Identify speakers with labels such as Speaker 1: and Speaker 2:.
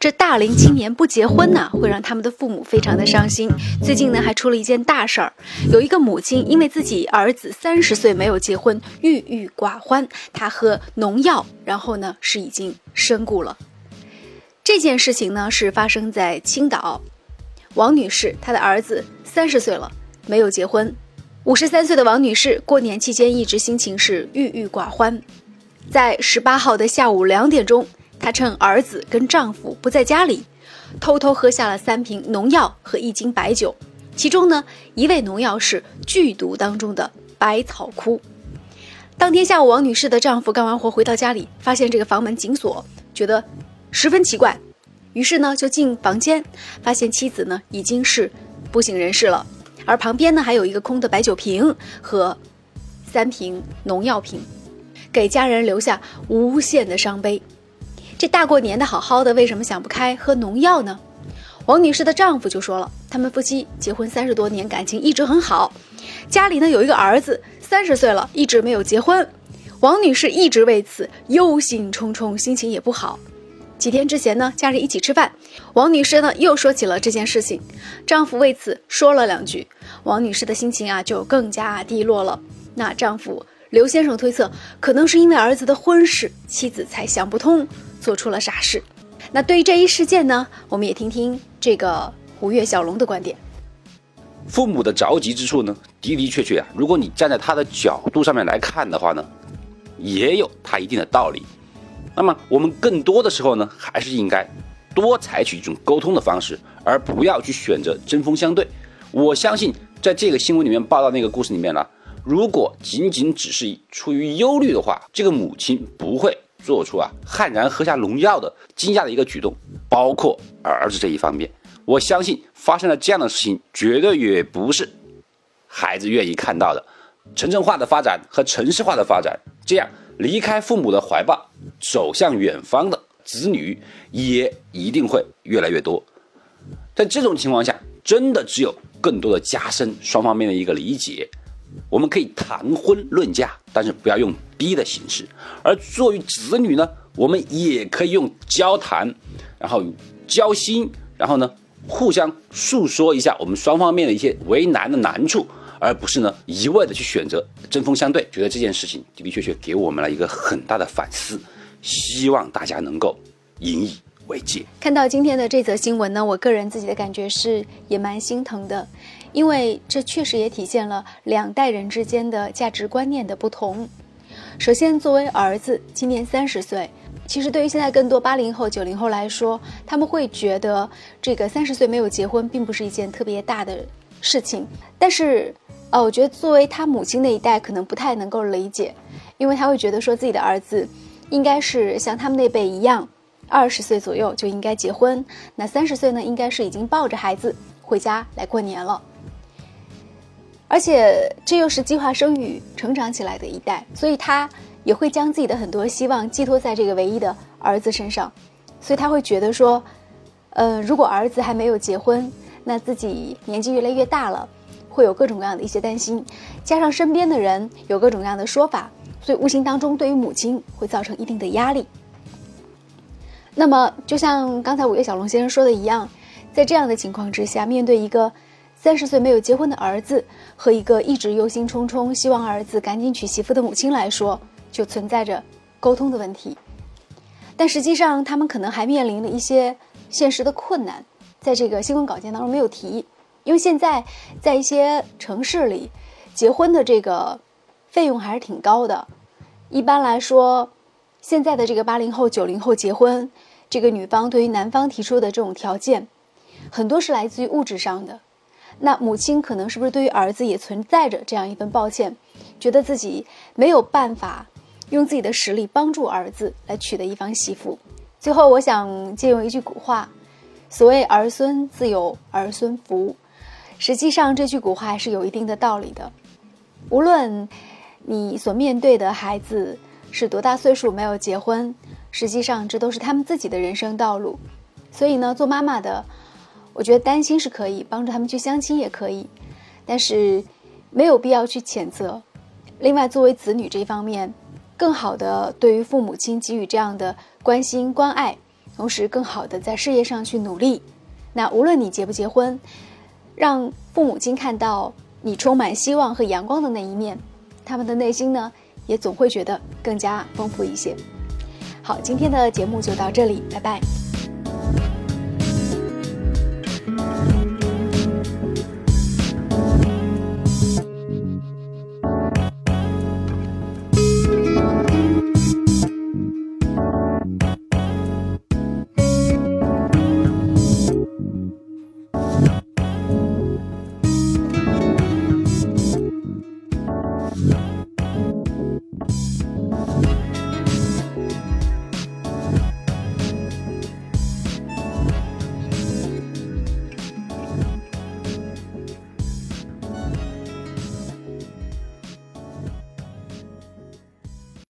Speaker 1: 这大龄青年不结婚呢，会让他们的父母非常的伤心。最近呢，还出了一件大事儿，有一个母亲因为自己儿子三十岁没有结婚，郁郁寡欢，她喝农药，然后呢是已经身故了。这件事情呢是发生在青岛，王女士她的儿子三十岁了没有结婚，五十三岁的王女士过年期间一直心情是郁郁寡欢，在十八号的下午两点钟。她趁儿子跟丈夫不在家里，偷偷喝下了三瓶农药和一斤白酒，其中呢一味农药是剧毒当中的百草枯。当天下午，王女士的丈夫干完活回到家里，发现这个房门紧锁，觉得十分奇怪，于是呢就进房间，发现妻子呢已经是不省人事了，而旁边呢还有一个空的白酒瓶和三瓶农药瓶，给家人留下无限的伤悲。这大过年的好好的，为什么想不开喝农药呢？王女士的丈夫就说了，他们夫妻结婚三十多年，感情一直很好，家里呢有一个儿子，三十岁了，一直没有结婚。王女士一直为此忧心忡忡，心情也不好。几天之前呢，家人一起吃饭，王女士呢又说起了这件事情，丈夫为此说了两句，王女士的心情啊就更加低落了。那丈夫刘先生推测，可能是因为儿子的婚事，妻子才想不通。做出了傻事，那对于这一事件呢，我们也听听这个胡月小龙的观点。
Speaker 2: 父母的着急之处呢，的的确确啊，如果你站在他的角度上面来看的话呢，也有他一定的道理。那么我们更多的时候呢，还是应该多采取一种沟通的方式，而不要去选择针锋相对。我相信在这个新闻里面报道那个故事里面呢，如果仅仅只是出于忧虑的话，这个母亲不会。做出啊悍然喝下农药的惊讶的一个举动，包括儿子这一方面，我相信发生了这样的事情，绝对也不是孩子愿意看到的。城镇化的发展和城市化的发展，这样离开父母的怀抱，走向远方的子女也一定会越来越多。在这种情况下，真的只有更多的加深双方面的一个理解。我们可以谈婚论嫁，但是不要用逼的形式；而作为子女呢，我们也可以用交谈，然后交心，然后呢互相诉说一下我们双方面的一些为难的难处，而不是呢一味的去选择针锋相对。觉得这件事情的的确确给我们了一个很大的反思，希望大家能够引以为戒。
Speaker 1: 看到今天的这则新闻呢，我个人自己的感觉是也蛮心疼的。因为这确实也体现了两代人之间的价值观念的不同。首先，作为儿子，今年三十岁，其实对于现在更多八零后、九零后来说，他们会觉得这个三十岁没有结婚，并不是一件特别大的事情。但是，呃，我觉得作为他母亲那一代，可能不太能够理解，因为他会觉得说自己的儿子应该是像他们那辈一样，二十岁左右就应该结婚，那三十岁呢，应该是已经抱着孩子回家来过年了。而且这又是计划生育成长起来的一代，所以他也会将自己的很多希望寄托在这个唯一的儿子身上，所以他会觉得说，呃，如果儿子还没有结婚，那自己年纪越来越大了，会有各种各样的一些担心，加上身边的人有各种各样的说法，所以无形当中对于母亲会造成一定的压力。那么，就像刚才五月小龙先生说的一样，在这样的情况之下，面对一个。三十岁没有结婚的儿子和一个一直忧心忡忡、希望儿子赶紧娶媳妇的母亲来说，就存在着沟通的问题。但实际上，他们可能还面临了一些现实的困难，在这个新闻稿件当中没有提。因为现在在一些城市里，结婚的这个费用还是挺高的。一般来说，现在的这个八零后、九零后结婚，这个女方对于男方提出的这种条件，很多是来自于物质上的。那母亲可能是不是对于儿子也存在着这样一份抱歉，觉得自己没有办法用自己的实力帮助儿子来娶得一方媳妇？最后，我想借用一句古话：“所谓儿孙自有儿孙福。”实际上，这句古话是有一定的道理的。无论你所面对的孩子是多大岁数，没有结婚，实际上这都是他们自己的人生道路。所以呢，做妈妈的。我觉得担心是可以帮助他们去相亲也可以，但是没有必要去谴责。另外，作为子女这方面，更好的对于父母亲给予这样的关心关爱，同时更好的在事业上去努力。那无论你结不结婚，让父母亲看到你充满希望和阳光的那一面，他们的内心呢，也总会觉得更加丰富一些。好，今天的节目就到这里，拜拜。